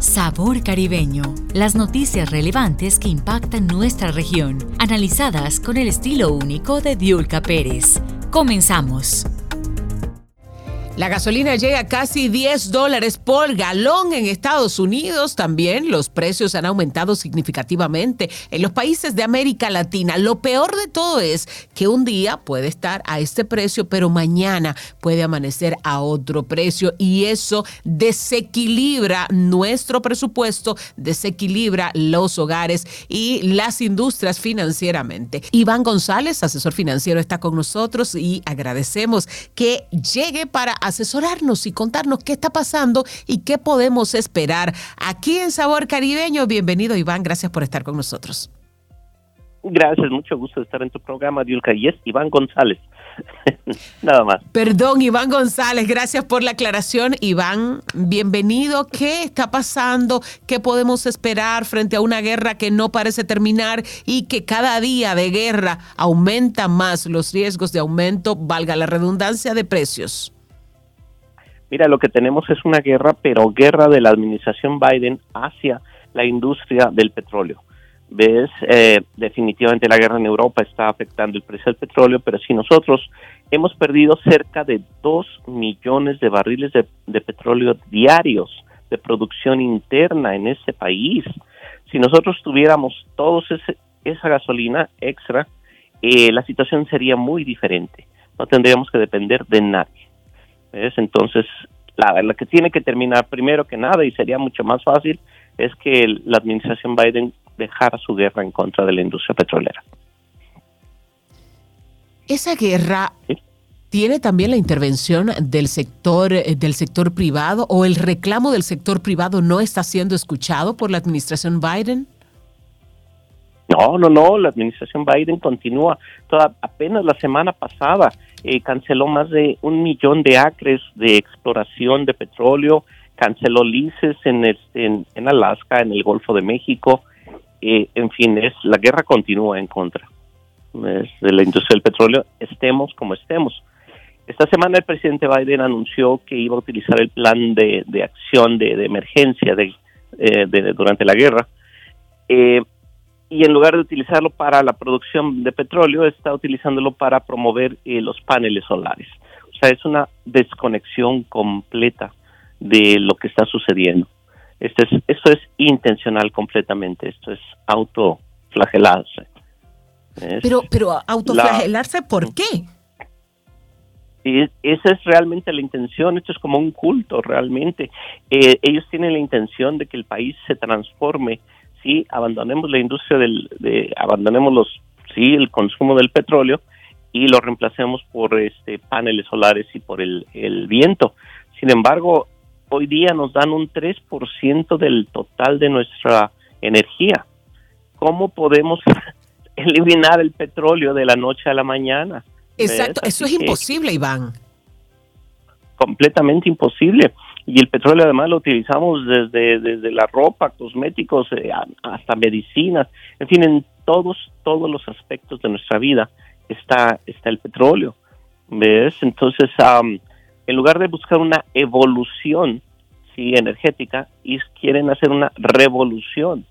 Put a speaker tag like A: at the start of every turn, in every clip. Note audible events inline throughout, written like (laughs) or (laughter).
A: Sabor caribeño. Las noticias relevantes que impactan nuestra región, analizadas con el estilo único de Diulca Pérez. Comenzamos.
B: La gasolina llega a casi 10 dólares por galón en Estados Unidos. También los precios han aumentado significativamente en los países de América Latina. Lo peor de todo es que un día puede estar a este precio, pero mañana puede amanecer a otro precio y eso desequilibra nuestro presupuesto, desequilibra los hogares y las industrias financieramente. Iván González, asesor financiero, está con nosotros y agradecemos que llegue para asesorarnos y contarnos qué está pasando y qué podemos esperar aquí en Sabor Caribeño. Bienvenido Iván, gracias por estar con nosotros.
C: Gracias, mucho gusto de estar en tu programa, Diulca. Y es Iván González. (laughs) Nada más.
B: Perdón, Iván González, gracias por la aclaración. Iván, bienvenido. ¿Qué está pasando? ¿Qué podemos esperar frente a una guerra que no parece terminar y que cada día de guerra aumenta más los riesgos de aumento, valga la redundancia, de precios?
C: Mira, lo que tenemos es una guerra, pero guerra de la administración Biden hacia la industria del petróleo. ¿Ves? Eh, definitivamente la guerra en Europa está afectando el precio del petróleo, pero si nosotros hemos perdido cerca de 2 millones de barriles de, petróleo diarios de producción interna en ese país, si nosotros tuviéramos todos esa gasolina extra, eh, la situación sería muy diferente. No tendríamos que depender de nadie. Entonces, la, la que tiene que terminar primero que nada, y sería mucho más fácil, es que la administración Biden dejara su guerra en contra de la industria petrolera.
B: Esa guerra tiene también la intervención del sector eh, del sector privado o el reclamo del sector privado no está siendo escuchado por la administración Biden.
C: No, no, no, la administración Biden continúa. Toda, apenas la semana pasada eh, canceló más de un millón de acres de exploración de petróleo, canceló lices en, en, Alaska, en el Golfo de México. Eh, en fin, es la guerra continúa en contra de la industria del petróleo, estemos como estemos. Esta semana el presidente Biden anunció que iba a utilizar el plan de, acción de, emergencia eh, de, durante la guerra. Eh, y en lugar de utilizarlo para la producción de petróleo, está utilizándolo para promover eh, los paneles solares. O sea, es una desconexión completa de lo que está sucediendo. Esto es, esto es intencional completamente, esto es autoflagelarse.
B: pero, pero autoflagelarse, ¿por qué?
C: Esa es realmente la intención, esto es como un culto realmente. Eh, ellos tienen la intención de que el país se transforme sí abandonemos la industria del, de, abandonemos los, sí, el consumo del petróleo y lo reemplacemos por este paneles solares y por el, el viento. Sin embargo, hoy día nos dan un 3% del total de nuestra energía. ¿Cómo podemos (laughs) eliminar el petróleo de la noche a la mañana?
B: Exacto, eso es imposible, Iván.
C: Completamente imposible y el petróleo además lo utilizamos desde, desde la ropa, cosméticos, eh, hasta medicinas, en fin, en todos, todos los aspectos de nuestra vida está, está el petróleo. ¿Ves? Entonces, en lugar de buscar una evolución sí, energética, quieren hacer una revolución.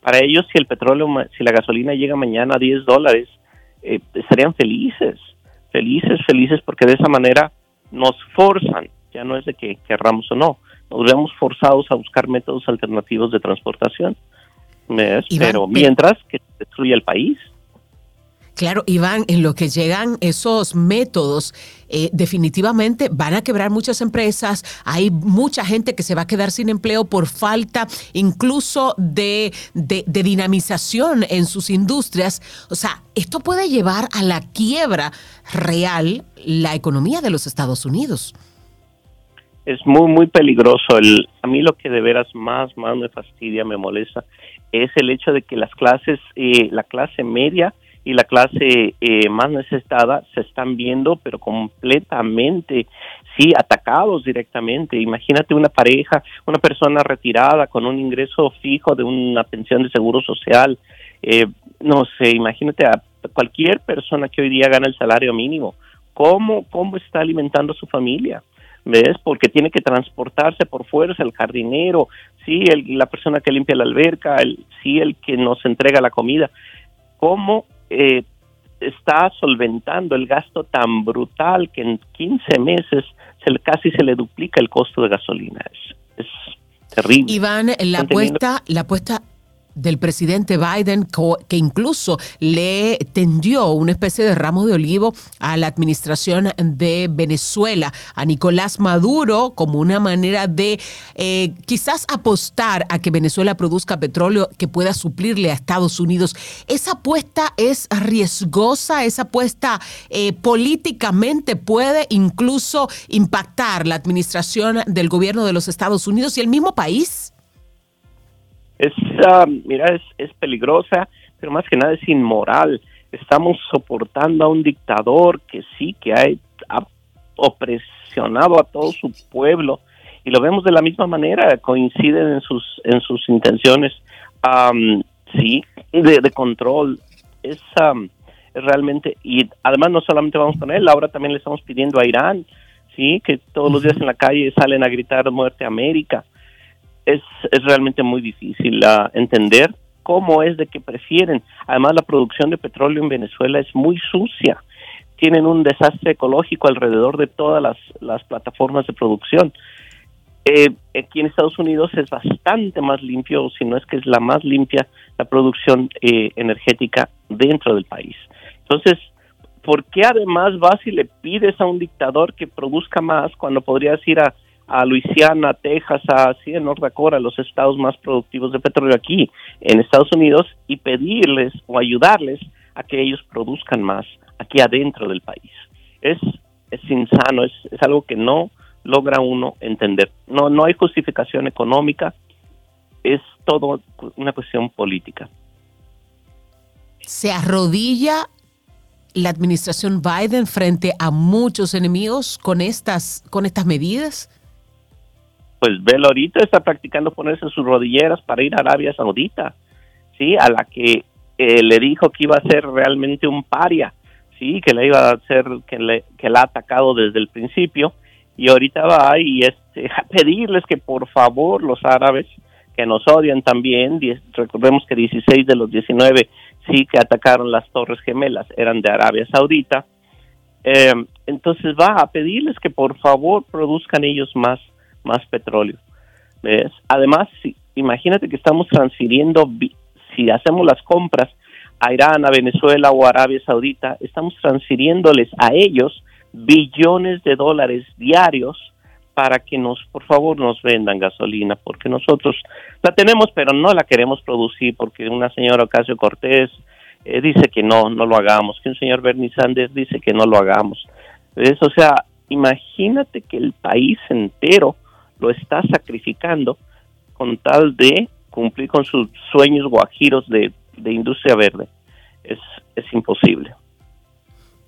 C: Para ellos, si el petróleo, si la gasolina llega mañana a 10 dólares, eh, estarían felices, felices, felices, porque de esa manera nos forzan ya no es de que querramos o no, nos vemos forzados a buscar métodos alternativos de transportación, pero mientras que destruye el país.
B: Claro, Iván, en lo que llegan esos métodos, eh, definitivamente van a quebrar muchas empresas. Hay mucha gente que se va a quedar sin empleo por falta incluso de, de, de dinamización en sus industrias. O sea, esto puede llevar a la quiebra real la economía de los Estados Unidos
C: es muy, muy peligroso. El, a mí lo que de veras más, más me fastidia, me molesta, es el hecho de que las clases, eh, la clase media y la clase eh, más necesitada se están viendo, pero completamente, sí, atacados directamente. Imagínate una pareja, una persona retirada con un ingreso fijo de una pensión de seguro social. Eh, no sé, imagínate a cualquier persona que hoy día gana el salario mínimo. ¿Cómo, cómo está alimentando a su familia? ¿Ves? Porque tiene que transportarse por fuerza el jardinero, sí, el, la persona que limpia la alberca, el, sí, el que nos entrega la comida. ¿Cómo eh, está solventando el gasto tan brutal que en 15 meses se casi se le duplica el costo de gasolina? Es, es terrible.
B: Iván, la apuesta, la apuesta del presidente Biden, que incluso le tendió una especie de ramo de olivo a la administración de Venezuela, a Nicolás Maduro, como una manera de eh, quizás apostar a que Venezuela produzca petróleo que pueda suplirle a Estados Unidos. ¿Esa apuesta es riesgosa? ¿Esa apuesta eh, políticamente puede incluso impactar la administración del gobierno de los Estados Unidos y el mismo país?
C: Es, ah, mira, es, es peligrosa, pero más que nada es inmoral. Estamos soportando a un dictador que sí, que ha, opresionado a todo su pueblo y lo vemos de la misma manera, coinciden en sus, en sus intenciones, sí, de, control. Es, es realmente, y además no solamente vamos con él, ahora también le estamos pidiendo a Irán, sí, que todos los días en la calle salen a gritar muerte a América es, es realmente muy difícil entender cómo es de que prefieren. Además, la producción de petróleo en Venezuela es muy sucia. Tienen un desastre ecológico alrededor de todas las, las plataformas de producción. Eh, aquí en Estados Unidos es bastante más limpio, si no es que es la más limpia, la producción eh, energética dentro del país. Entonces, ¿por qué además vas y le pides a un dictador que produzca más cuando podrías ir a a Luisiana, Texas, a sí, North Dakota, los estados más productivos de petróleo aquí en Estados Unidos y pedirles o ayudarles a que ellos produzcan más aquí adentro del país. Es, es insano, es, es algo que no logra uno entender. No, no hay justificación económica, es todo una cuestión política.
B: ¿Se arrodilla la administración Biden frente a muchos enemigos con estas, con estas medidas?
C: Pues Bel ahorita está practicando ponerse sus rodilleras para ir a Arabia Saudita, ¿sí? A la que eh, le dijo que iba a ser realmente un paria, ¿sí? Que le iba a hacer, que, le, que la ha atacado desde el principio, y ahorita va y este, (laughs) a pedirles que por favor los árabes, que nos odian también, recordemos que 16 de los 19 sí que atacaron las Torres Gemelas eran de Arabia Saudita, eh, entonces va a pedirles que por favor produzcan ellos más más petróleo. ¿ves? Además, si, imagínate que estamos transfiriendo, si hacemos las compras a Irán, a Venezuela o a Arabia Saudita, estamos transfiriéndoles a ellos billones de dólares diarios para que nos, por favor, nos vendan gasolina, porque nosotros la tenemos, pero no la queremos producir, porque una señora Ocasio Cortés eh, dice que no, no lo hagamos, que un señor Bernie Sanders dice que no lo hagamos. ¿Ves? O sea, imagínate que el país entero lo está sacrificando con tal de cumplir con sus sueños guajiros de, de industria verde. Es, es imposible.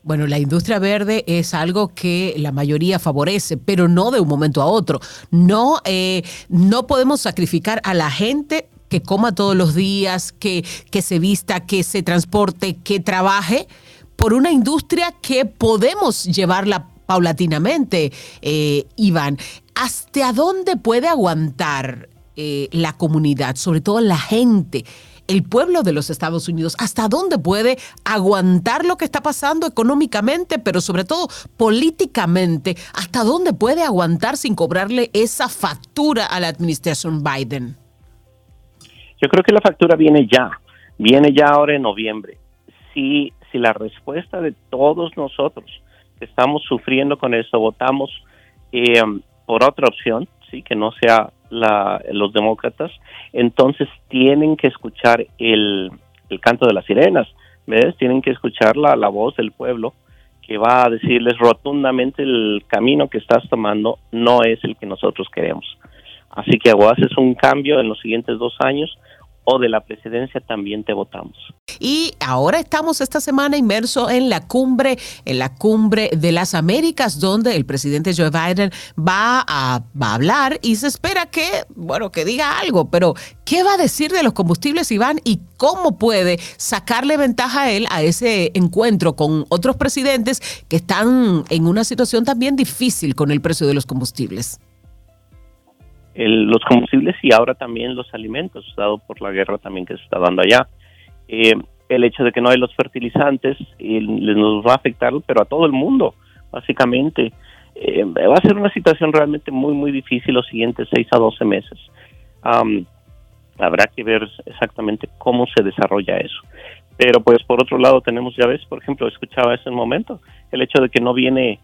B: Bueno, la industria verde es algo que la mayoría favorece, pero no de un momento a otro. No, eh, no podemos sacrificar a la gente que coma todos los días, que, que se vista, que se transporte, que trabaje, por una industria que podemos llevarla paulatinamente, eh, Iván. ¿Hasta dónde puede aguantar eh, la comunidad, sobre todo la gente? el pueblo de los Estados Unidos, hasta dónde puede aguantar lo que está pasando económicamente, pero sobre todo políticamente, hasta dónde puede aguantar sin cobrarle esa factura a la administración Biden.
C: Yo creo que la factura viene ya, viene ya ahora en noviembre. Si, si la respuesta de todos nosotros que estamos sufriendo con eso votamos eh, por otra opción, sí, que no sea la, los demócratas, entonces tienen que escuchar el, el canto de las sirenas, ¿ves? Tienen que escuchar la, la voz del pueblo que va a decirles rotundamente el camino que estás tomando no es el que nosotros queremos. Así que o haces un cambio en los siguientes dos años o de la presidencia también te votamos.
B: Y ahora estamos esta semana inmersos en la cumbre, en la cumbre de las Américas, donde el presidente Joe Biden va a, va a hablar y se espera que, bueno, que diga algo, pero ¿qué va a decir de los combustibles, Iván? ¿Y cómo puede sacarle ventaja a él a ese encuentro con otros presidentes que están en una situación también difícil con el precio de los combustibles?
C: Los combustibles y ahora también los alimentos, dado por la guerra también que se está dando allá. Eh, el hecho de que no hay los fertilizantes nos va a afectar, pero a todo el mundo, básicamente. Eh, va a ser una situación realmente muy, muy difícil los siguientes 6 a 12 meses. habrá que ver exactamente cómo se desarrolla eso. Pero pues por otro lado tenemos, ya ves, por ejemplo, escuchaba ese momento, el hecho de que no viene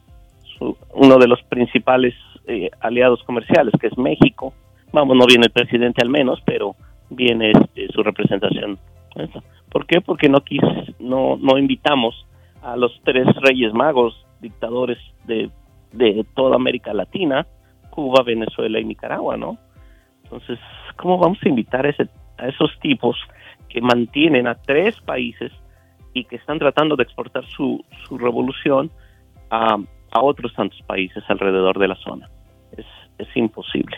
C: uno de los principales eh, aliados comerciales, que es México. Vamos, no viene el presidente al menos, pero viene este, su representación. ¿Por qué? Porque no, quis, no, no invitamos a los tres reyes magos, dictadores de, de toda América Latina, Cuba, Venezuela y Nicaragua, ¿no? Entonces, ¿cómo vamos a invitar a, ese, a esos tipos que mantienen a tres países y que están tratando de exportar su, su revolución a, a otros tantos países alrededor de la zona. Es, imposible.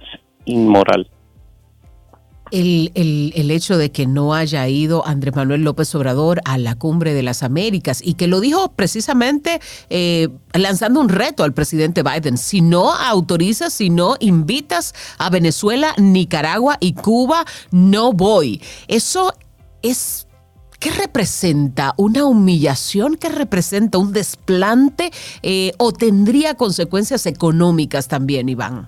C: Es inmoral.
B: El, el, el, hecho de que no haya ido Andrés Manuel López Obrador a la cumbre de las Américas y que lo dijo precisamente eh, lanzando un reto al presidente Biden. Si no autorizas, si no invitas a Venezuela, Nicaragua y Cuba, no voy. Eso es ¿Qué representa? ¿Una humillación? ¿Qué representa? ¿Un desplante? Eh, ¿O tendría consecuencias económicas también, Iván?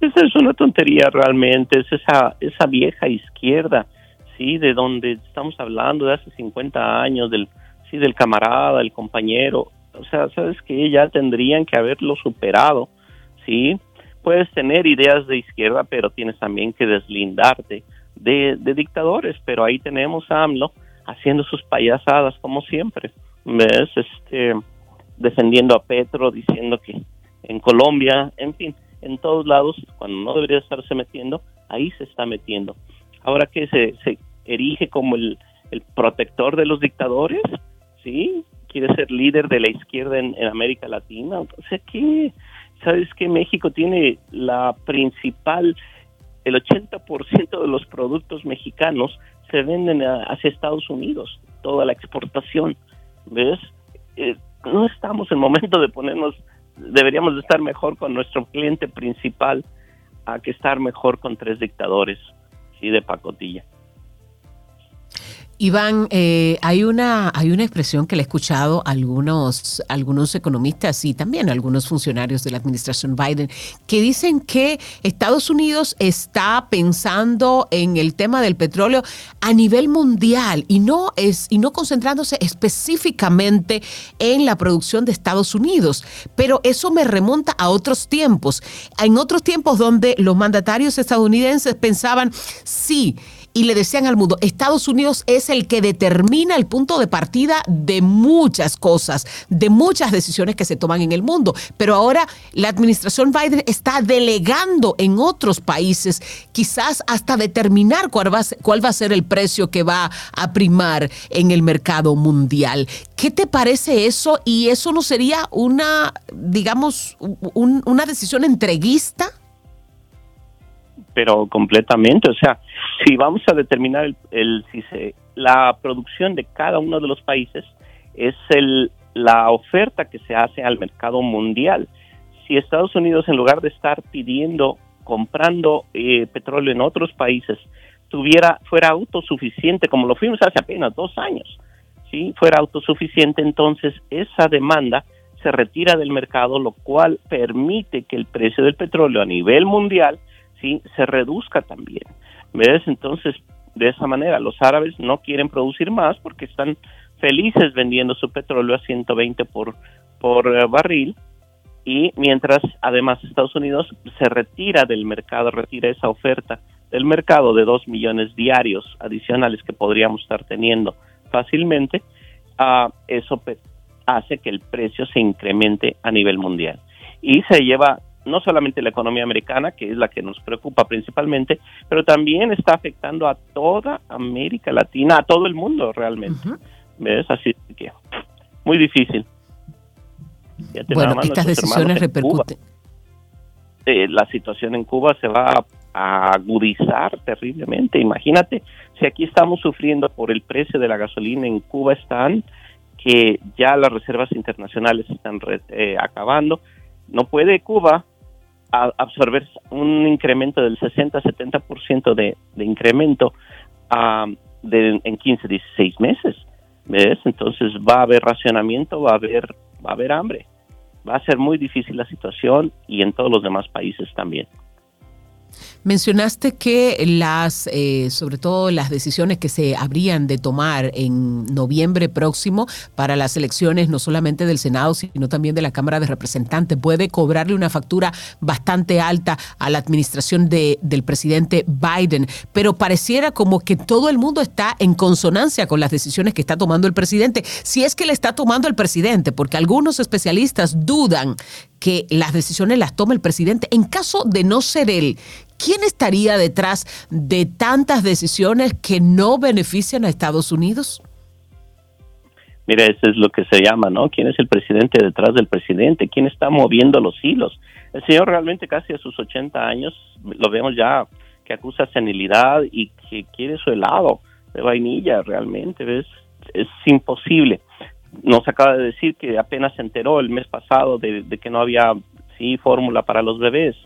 C: Esa es una tontería realmente, es esa, esa vieja izquierda, ¿sí? De donde estamos hablando de hace 50 años, del, sí, del camarada, el compañero. O sea, sabes que ya tendrían que haberlo superado, ¿sí? Puedes tener ideas de izquierda, pero tienes también que deslindarte de, dictadores, pero ahí tenemos a AMLO haciendo sus payasadas como siempre, ¿ves? Este, defendiendo a Petro, diciendo que en Colombia, en fin, en todos lados, cuando no debería estarse metiendo, ahí se está metiendo. Ahora que se, se erige como el, el protector de los dictadores, ¿sí? Quiere ser líder de la izquierda en, en América Latina. O sea que, ¿sabes que México tiene la principal el 80% de los productos mexicanos se venden hacia Estados Unidos, toda la exportación, ¿ves? Eh, no estamos en momento de ponernos, deberíamos de estar mejor con nuestro cliente principal a que estar mejor con tres dictadores, sí, de pacotilla.
B: Iván, eh, hay, una, hay una expresión que le he escuchado a algunos, algunos economistas y también a algunos funcionarios de la administración Biden que dicen que Estados Unidos está pensando en el tema del petróleo a nivel mundial y no, es, y no concentrándose específicamente en la producción de Estados Unidos. Pero eso me remonta a otros tiempos, en otros tiempos donde los mandatarios estadounidenses pensaban, sí, y le decían al mundo, Estados Unidos es el que determina el punto de partida de muchas cosas, de muchas decisiones que se toman en el mundo. Pero ahora la administración Biden está delegando en otros países, quizás hasta determinar cuál va, a ser, cuál va a ser el precio que va a primar en el mercado mundial. ¿Qué te parece eso? ¿Y eso no sería una, digamos, una decisión entreguista?
C: Pero completamente. O sea, si vamos a determinar el, si se, la producción de cada uno de los países es el, la oferta que se hace al mercado mundial. Si Estados Unidos, en lugar de estar pidiendo, comprando eh, petróleo en otros países, tuviera, fuera autosuficiente, como lo fuimos hace apenas dos años, si fuera autosuficiente, entonces esa demanda se retira del mercado, lo cual permite que el precio del petróleo a nivel mundial ¿sí? se reduzca también. ¿Ves? Entonces, de esa manera, los árabes no quieren producir más porque están felices vendiendo su petróleo a 120 por, por eh, barril y mientras además Estados Unidos se retira del mercado, retira esa oferta del mercado de 2 millones diarios adicionales que podríamos estar teniendo fácilmente, ah, eso hace que el precio se incremente a nivel mundial. Y se lleva no solamente la economía americana, que es la que nos preocupa principalmente, pero también está afectando a toda América Latina, a todo el mundo realmente. ¿Ves? Así que muy difícil.
B: Bueno, estas decisiones repercuten.
C: Eh, la situación en Cuba se va a agudizar terriblemente. Imagínate, si aquí estamos sufriendo por el precio de la gasolina, en Cuba están que ya las reservas internacionales están eh, acabando. No puede Cuba absorber un incremento del 60-70% de, de incremento de, en 15, 16 meses. Entonces va a haber racionamiento, va a haber, va a haber hambre. Va a ser muy difícil la situación y en todos los demás países también.
B: Mencionaste que las, eh, sobre todo las decisiones que se habrían de tomar en noviembre próximo para las elecciones, no solamente del Senado, sino también de la Cámara de Representantes, puede cobrarle una factura bastante alta a la administración de, del presidente Biden. Pero pareciera como que todo el mundo está en consonancia con las decisiones que está tomando el presidente, si es que le está tomando el presidente, porque algunos especialistas dudan que las decisiones las tome el presidente. En caso de no ser él, ¿quién estaría detrás de tantas decisiones que no benefician a Estados Unidos?
C: Mira, eso es lo que se llama, ¿no? ¿Quién es el presidente detrás del presidente? ¿Quién está moviendo los hilos? El señor realmente casi a sus 80 años, lo vemos ya, que acusa senilidad y que quiere su helado de vainilla, realmente, ¿ves? Es imposible nos acaba de decir que apenas se enteró el mes pasado de, que no había sí fórmula para los bebés.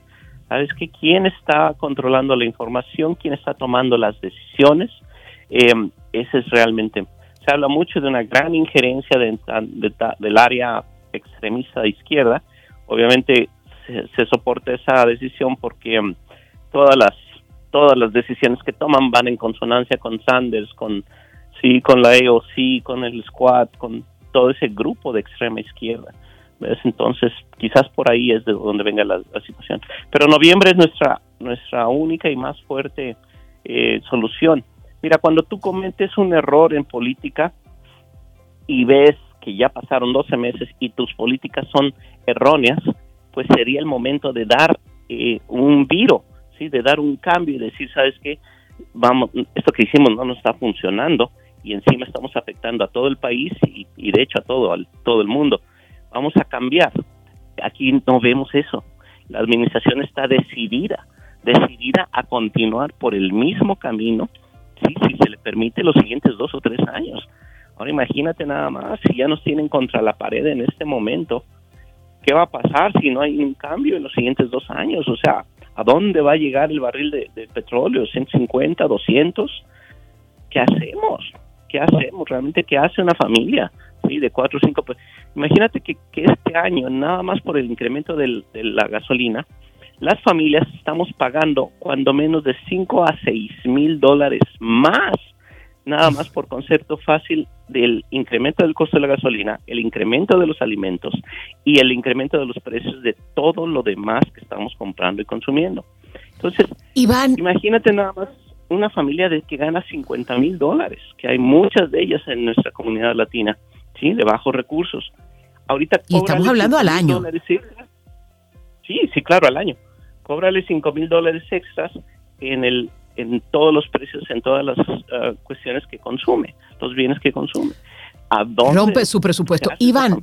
C: ¿Sabes qué? ¿Quién está controlando la información? ¿Quién está tomando las decisiones? Eh, ese es realmente... Se habla mucho de una gran injerencia del área extremista de izquierda. Obviamente se, soporta esa decisión porque em, todas las todas las decisiones que toman van en consonancia con Sanders, con sí, con la AOC, con el Squad, con todo ese grupo de extrema izquierda. Entonces, quizás por ahí es de donde venga la, situación. Pero noviembre es nuestra, nuestra única y más fuerte eh, solución. Mira, cuando tú cometes un error en política y ves que ya pasaron 12 meses y tus políticas son erróneas, pues sería el momento de dar eh, un viro, ¿sí? de dar un cambio y decir, ¿sabes qué? Vamos, esto que hicimos no nos está funcionando y encima estamos afectando a todo el país y, de hecho a todo, a todo el mundo. Vamos a cambiar. Aquí no vemos eso. La administración está decidida, decidida a continuar por el mismo camino, ¿sí? si se le permite los siguientes dos o tres años. Ahora imagínate nada más, si ya nos tienen contra la pared en este momento, ¿qué va a pasar si no hay un cambio en los siguientes dos años? O sea, ¿a dónde va a llegar el barril de, de petróleo? ¿150, 200? ¿Qué hacemos? ¿Qué hacemos realmente? ¿Qué hace una familia? ¿Sí? De cuatro o cinco. Pues, imagínate que, este año, nada más por el incremento de la gasolina, las familias estamos pagando cuando menos de 5 a 6 mil dólares más, nada más por concepto fácil del incremento del costo de la gasolina, el incremento de los alimentos y el incremento de los precios de todo lo demás que estamos comprando y consumiendo. Entonces, Iván, imagínate nada más una familia de que gana 50 mil dólares, que hay muchas de ellas en nuestra comunidad latina, ¿sí? De bajos recursos.
B: Ahorita y estamos hablando al año.
C: Sí, sí, claro, al año. Cóbrale 5 mil dólares extras en el en todos los precios, en todas las ah, cuestiones que consume, los bienes que consume.
B: ¿A dónde Rompe su presupuesto. Iván,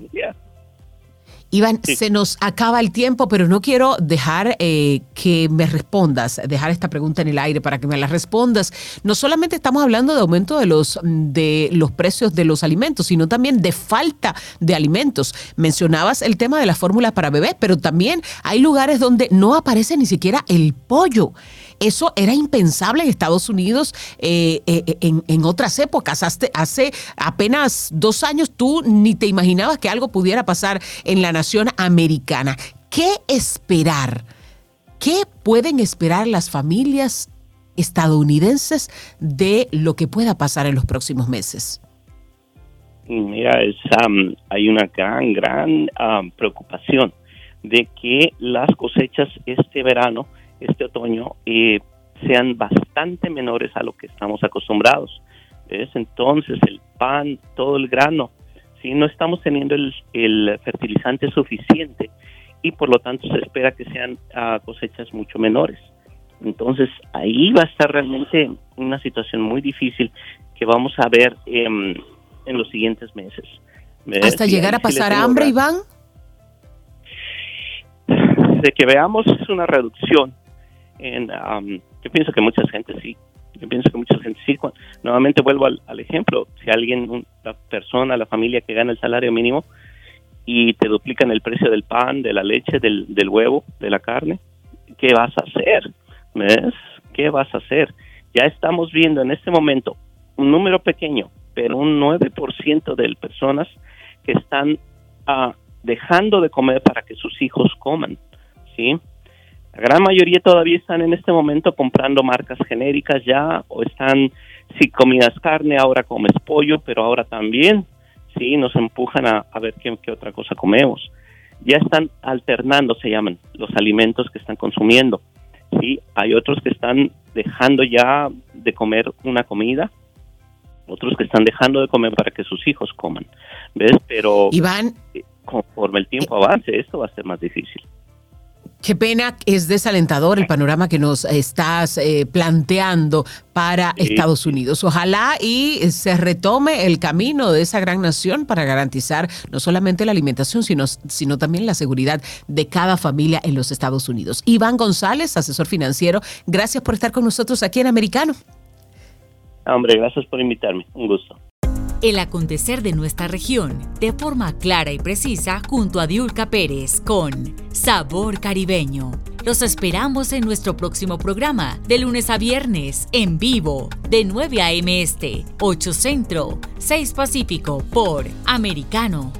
B: Iván, se nos acaba el tiempo, pero no quiero dejar eh, que me respondas, dejar esta pregunta en el aire para que me la respondas. No solamente estamos hablando de aumento de los, de los precios de los alimentos, sino también de falta de alimentos. Mencionabas el tema de la fórmula para bebés, pero también hay lugares donde no aparece ni siquiera el pollo. Eso era impensable en Estados Unidos eh, eh, en, otras épocas. Hace, apenas dos años tú ni te imaginabas que algo pudiera pasar en la nación americana. ¿Qué esperar? ¿Qué pueden esperar las familias estadounidenses de lo que pueda pasar en los próximos meses?
C: Mira, hay una gran, gran preocupación de que las cosechas este verano este otoño eh, sean bastante menores a lo que estamos acostumbrados. Entonces el pan, todo el grano ¿sí? No estamos teniendo el, fertilizante suficiente y por lo tanto se espera que sean ah, cosechas mucho menores. Entonces ahí va a estar realmente una situación muy difícil que vamos a ver em, en los siguientes meses.
B: ¿Hasta llegar a pasar hambre, Iván?
C: De que veamos es una reducción. En, yo pienso que mucha gente sí. Yo pienso que mucha gente sí. nuevamente vuelvo al, ejemplo. Si alguien, la persona, la familia que gana el salario mínimo y te duplican el precio del pan, de la leche, del, del huevo, de la carne, ¿qué vas a hacer? ¿Ves? ¿Qué vas a hacer? Ya estamos viendo en este momento un número pequeño, pero un 9% de personas que están ah, dejando de comer para que sus hijos coman, ¿sí? La gran mayoría todavía están en este momento comprando marcas genéricas ya o están, si comías carne, ahora comes pollo, pero ahora también, sí, nos empujan a, ver qué, qué otra cosa comemos. Ya están alternando, se llaman, los alimentos que están consumiendo. Sí, hay otros que están dejando ya de comer una comida otros que están dejando de comer para que sus hijos coman. ¿Ves? Pero
B: Iván,
C: eh, conforme el tiempo avance, esto va a ser más difícil.
B: Qué pena, es desalentador el panorama que nos estás eh, planteando para Estados Unidos. Ojalá y se retome el camino de esa gran nación para garantizar no solamente la alimentación, sino, sino también la seguridad de cada familia en los Estados Unidos. Iván González, asesor financiero, gracias por estar con nosotros aquí en Americano.
C: Hombre, gracias por invitarme. Un gusto.
A: El acontecer de nuestra región de forma clara y precisa junto a Diulca Pérez con Sabor Caribeño. Los esperamos en nuestro próximo programa de lunes a viernes en vivo de 9 a.m. Este, 8 Centro, 6 Pacífico por Americano